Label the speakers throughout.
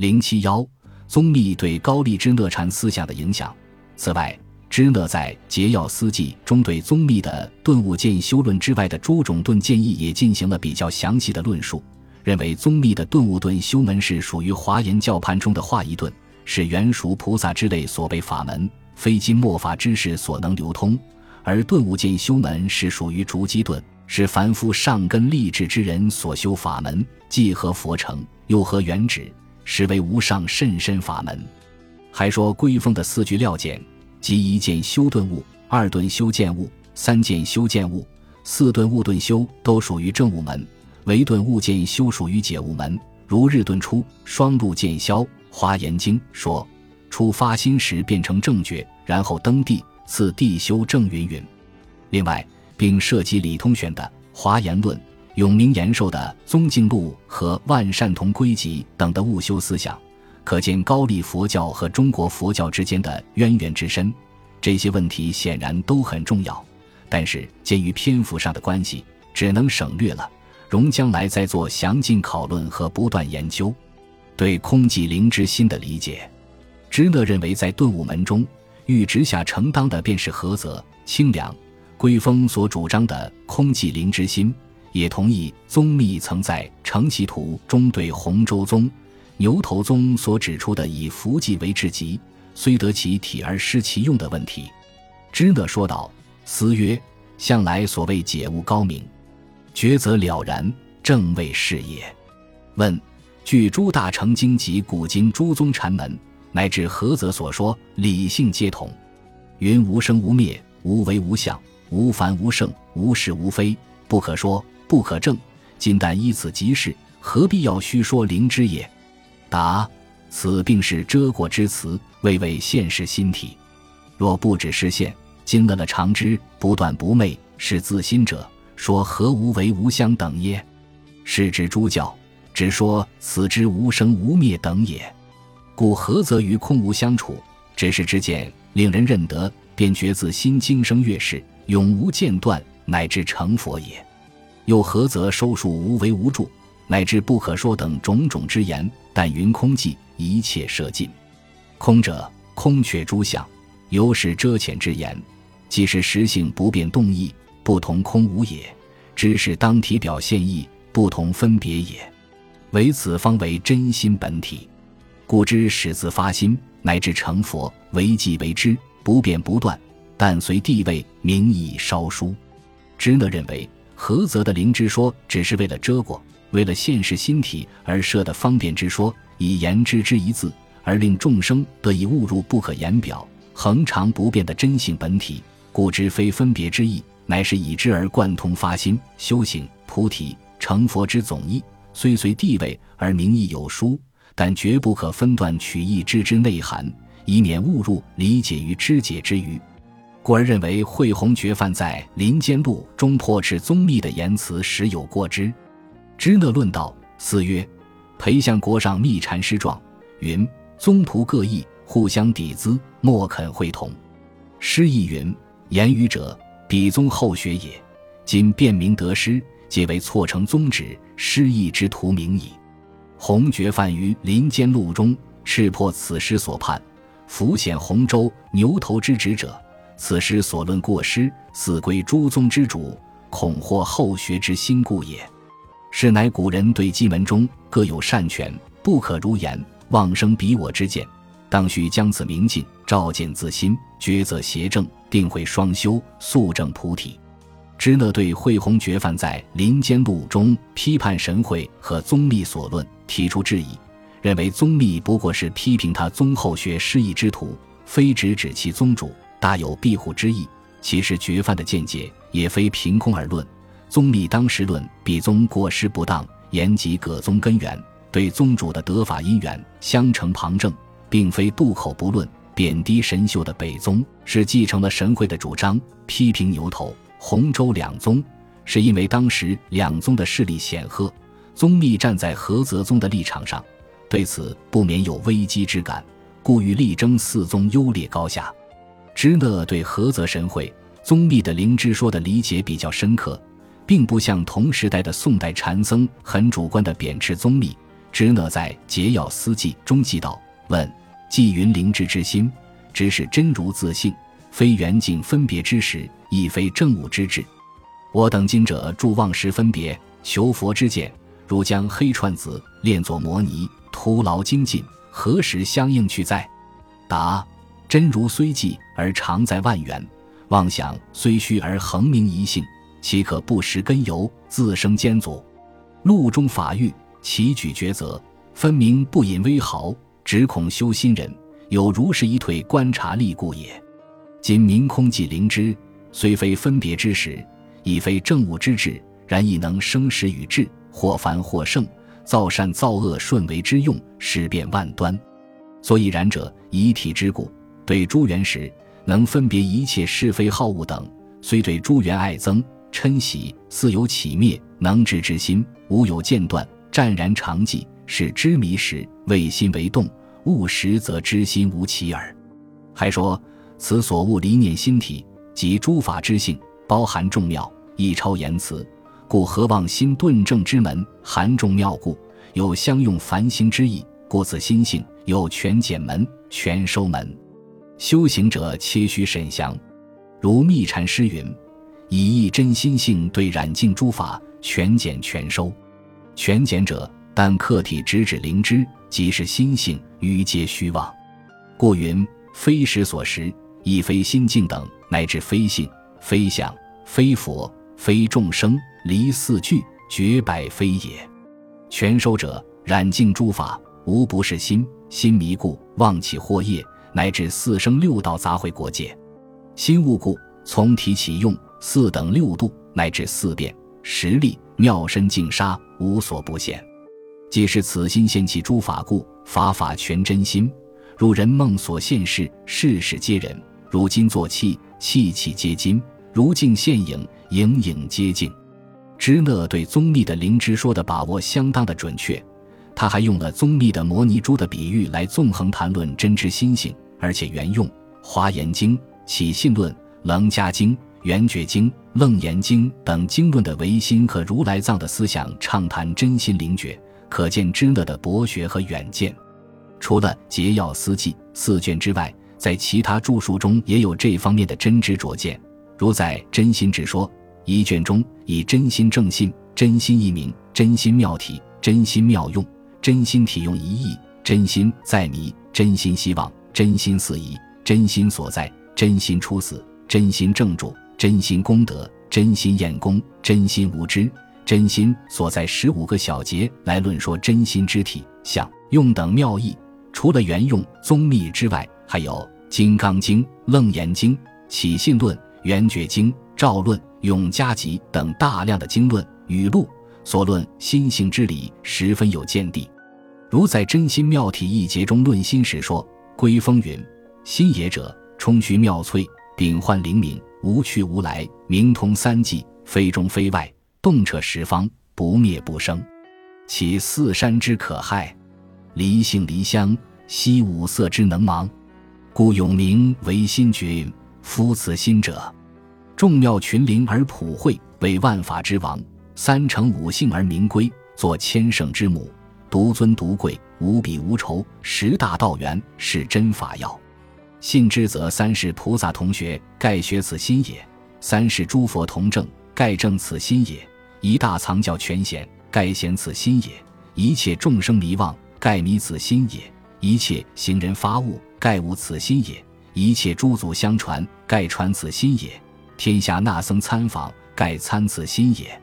Speaker 1: 零七幺，宗密对高丽支那禅思想的影响。此外，支那在《节要思记》中对宗密的顿悟见修论之外的诸种顿建议也进行了比较详细的论述，认为宗密的顿悟顿修门是属于华严教派中的化一顿，是原属菩萨之类所谓法门，非经末法之士所能流通；而顿悟见修门是属于逐基顿。是凡夫上根立志之人所修法门，既合佛成，又合原旨，实为无上甚深法门。还说归峰的四句料简，即一件修顿悟，二顿修见悟，三件修见悟，四顿悟顿修都属于正悟门，唯顿悟见修属于解悟门。如日顿出，双路见消。华严经说，初发心时变成正觉，然后登地，次地修正云云。另外。并涉及李通玄的《华严论》、永明延寿的《宗敬录》和万善同归集等的悟修思想，可见高丽佛教和中国佛教之间的渊源之深。这些问题显然都很重要，但是鉴于篇幅上的关系，只能省略了，容将来再做详尽讨论和不断研究。对空寂灵之心的理解，支那认为，在顿悟门中，欲直下承当的便是菏泽、清凉。归峰所主张的空寂灵之心，也同意宗密曾在《成其图》中对洪州宗、牛头宗所指出的以伏寂为至极，虽得其体而失其用的问题。支那说道：“思曰：向来所谓解悟高明，觉则了然，正谓是也。问：据诸大成经及古今诸宗禅门乃至菏泽所说，理性皆同，云无生无灭，无为无相。”无凡无圣，无是无非，不可说，不可证。今但依此即是，何必要虚说灵之也？答：此并是遮过之词，未为现实心体。若不止是现，今了了常知，不断不昧，是自心者，说何无为无相等耶？是指诸教，只说此之无生无灭等也。故何则与空无相处？只是之见，令人认得，便觉自心经生月事。永无间断，乃至成佛也。又何则收束无为无助，乃至不可说等种种之言？但云空寂，一切舍尽。空者，空却诸相，由是遮浅之言，即是实性不变动意，不同空无也。知是当体表现意，不同分别也。唯此方为真心本体。故知始自发心，乃至成佛，为即为之，不变不断。但随地位名义稍疏，支那认为菏泽的灵之说只是为了遮过，为了现实心体而设的方便之说，以言之之一字，而令众生得以误入不可言表、恒常不变的真性本体，故知非分别之意，乃是以之而贯通发心、修行、菩提、成佛之总意。虽随地位而名义有殊，但绝不可分段取义之之内涵，以免误入理解于知解之余。故而认为慧宏觉范在《林间录》中破斥宗密的言辞实有过之。支那论道四曰：裴相国上密禅师状云，宗徒各异，互相抵资，莫肯会同。诗意云：言语者，彼宗后学也。今辨明得失，皆为错成宗旨，失意之徒名矣。洪觉范于《林间录》中斥破此诗所判，浮显洪州牛头之旨者。此诗所论过失，似归诸宗之主，恐获后学之心故也。是乃古人对基门中各有善权，不可如言妄生彼我之见，当须将此明镜照见自心，抉择邪正，定会双修，速证菩提。支那对慧宏觉范在《林间录》中批判神会和宗密所论提出质疑，认为宗密不过是批评他宗后学失意之徒，非直指其宗主。大有庇护之意。其实绝犯的见解也非凭空而论。宗密当时论比宗过失不当，言及葛宗根源，对宗主的得法因缘相承旁证，并非渡口不论，贬低神秀的北宗，是继承了神会的主张，批评牛头、洪州两宗，是因为当时两宗的势力显赫，宗密站在菏泽宗的立场上，对此不免有危机之感，故欲力争四宗优劣高下。支那对菏泽神会宗密的灵芝说的理解比较深刻，并不像同时代的宋代禅僧很主观的贬斥宗密，支讷在《节要思记》中记道：“问纪云灵芝之心，只是真如自性，非缘境分别之时，亦非正悟之智。我等今者助妄识分别，求佛之见，如将黑串子炼作摩尼，徒劳精进，何时相应去哉？”答：真如虽寂而常在万缘，妄想虽虚而恒明一性，岂可不识根由，自生艰阻？路中法欲，齐举抉择，分明不引微毫，只恐修心人有如是一退观察力故也。今明空寂灵知，虽非分别之时，亦非正悟之智，然亦能生时与智，或凡或盛，造善造恶顺为之用，事变万端。所以然者，以体之故，对诸缘时，能分别一切是非好恶等；虽对诸缘爱憎嗔喜，似有起灭，能知之心，无有间断，湛然常寂，是知迷时，为心为动；悟时则知心无起耳。还说此所悟离念心体，即诸法之性，包含众妙，一超言辞，故何望心顿正之门，含众妙故，有相用繁星之意。故此心性有全减门、全收门，修行者切须慎详。如密禅师云：“以一真心性对染净诸法，全减全收。全减者，但客体直指灵芝，即是心性，余皆虚妄。故云：非识所识，亦非心境等，乃至非性、非相、非佛、非众生，离四句，绝百非也。全收者，染净诸法。”无不是心，心迷故妄起惑业，乃至四生六道杂秽国界；心悟故从体起用，四等六度乃至四变实力妙身净沙，无所不现。即是此心现起诸法故，法法全真心，如人梦所现世，世世皆人；如今作气，气气皆金；如镜现影，影影皆镜。支讷对宗密的灵芝说的把握相当的准确。他还用了宗密的摩尼珠的比喻来纵横谈论真知心性，而且原用《华严经》《起信论》《楞伽经》《圆觉经》《楞严经》等经论的唯心和如来藏的思想，畅谈真心灵觉，可见支讷的博学和远见。除了《节要思记》四卷之外，在其他著述中也有这方面的真知灼见，如在《真心之说》一卷中，以真心正信、真心一名、真心妙体、真心妙用。真心体用一意，真心在迷，真心希望，真心四疑，真心所在，真心出死，真心正主，真心功德，真心验功，真心无知，真心所在十五个小节来论说真心之体相用等妙义。除了原用宗密之外，还有《金刚经》《楞严经》《起信论》《圆觉经》《照论》《永嘉集》等大量的经论语录。所论心性之理十分有见地，如在《真心妙体一节》中论心时说：“归风云，心也者，充虚妙粹，禀幻灵敏，无去无来，明通三际，非中非外，动彻十方，不灭不生。其四山之可害，离性离香，悉五色之能盲，故永名为心觉。夫此心者，众妙群灵而普惠，为万法之王。”三成五性而名归，作千圣之母，独尊独贵，无比无仇。十大道源是真法要，信之则三世菩萨同学，盖学此心也；三世诸佛同证，盖证此心也；一大藏教全显，盖显此心也；一切众生迷妄，盖迷此心也；一切行人发悟，盖悟此心也；一切诸祖相传，盖传此心也；天下那僧参访，盖参此心也。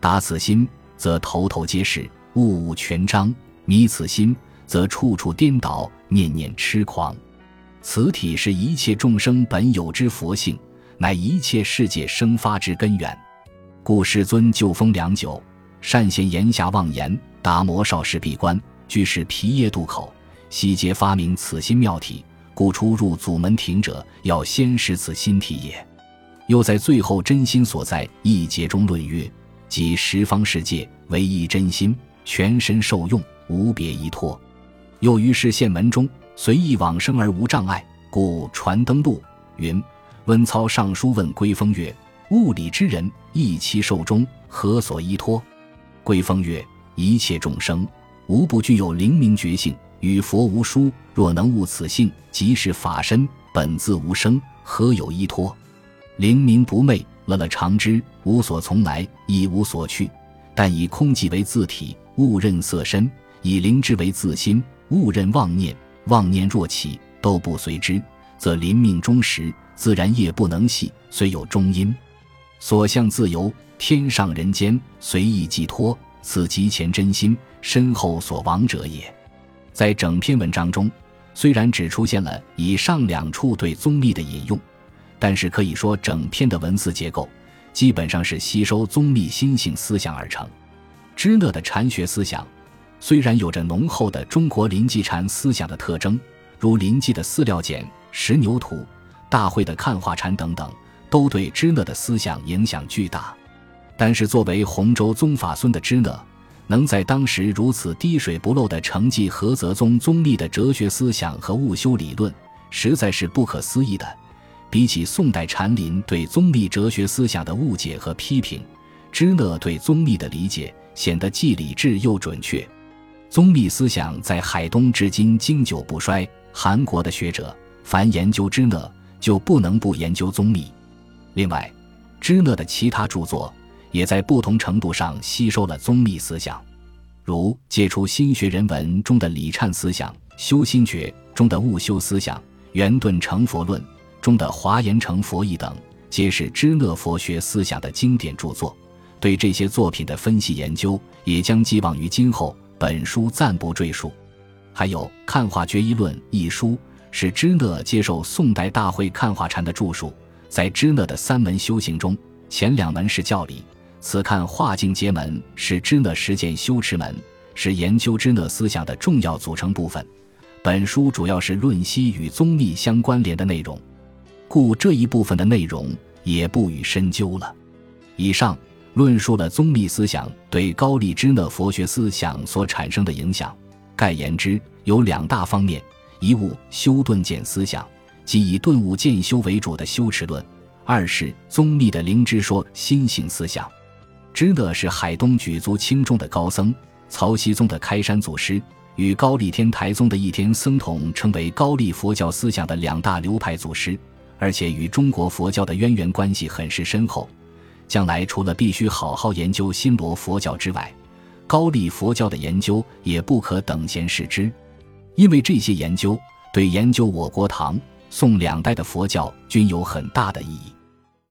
Speaker 1: 达此心，则头头皆是，物物全彰；迷此心，则处处颠倒，念念痴狂。此体是一切众生本有之佛性，乃一切世界生发之根源。故世尊就封良久，善贤言下妄言，达摩少时闭关，居士皮耶渡口，悉皆发明此心妙体。故出入祖门庭者，要先识此心体也。又在最后真心所在一节中论曰。即十方世界唯一真心，全身受用，无别依托。又于是现门中随意往生而无障碍，故传登录云：温操上书问归风曰：“物理之人，一其受中，何所依托？”归风曰：“一切众生，无不具有灵明觉性，与佛无殊。若能悟此性，即是法身，本自无生，何有依托？灵明不昧，乐乐常知，无所从来，亦无所去。但以空寂为自体，误认色身；以灵之为自心，误认妄念。妄念若起，都不随之，则临命终时，自然业不能系，虽有终因。所向自由，天上人间随意寄托，此即前真心，身后所亡者也。在整篇文章中，虽然只出现了以上两处对宗密的引用，但是可以说整篇的文字结构基本上是吸收宗密心性思想而成。支那的禅学思想。虽然有着浓厚的中国临济禅思想的特征，如临济的四料简、石牛图、大会的看化禅等等，都对支那的思想影响巨大。但是，作为洪州宗法孙的支那，能在当时如此滴水不漏地承继菏泽宗宗密的哲学思想和悟修理论，实在是不可思议的。比起宋代禅林对宗密哲学思想的误解和批评，支那对宗密的理解显得既理智又准确。宗密思想在海东至今经久不衰。韩国的学者凡研究支那，就不能不研究宗密。另外，支那的其他著作也在不同程度上吸收了宗密思想，如借出心学人文中的李忏思想、修心诀中的悟修思想、圆顿成佛论中的华严成佛义等，皆是支那佛学思想的经典著作。对这些作品的分析研究，也将寄望于今后。本书暂不赘述，还有《看化决一论》一书，是支那接受宋代大会看化禅的著述。在支那的三门修行中，前两门是教理，此看化境界门是支那实践修持门，是研究支那思想的重要组成部分。本书主要是论析与宗密相关联的内容，故这一部分的内容也不予深究了。以上。论述了宗密思想对高丽支那佛学思想所产生的影响。概言之，有两大方面：一物修顿见思想，即以顿悟渐修为主的修持论；二是宗密的灵知说心性思想。支那是海东举足轻重的高僧，曹溪宗的开山祖师，与高丽天台宗的一天僧统称为高丽佛教思想的两大流派祖师，而且与中国佛教的渊源关系很是深厚。将来除了必须好好研究新罗佛教之外，高丽佛教的研究也不可等闲视之，因为这些研究对研究我国唐宋两代的佛教均有很大的意义。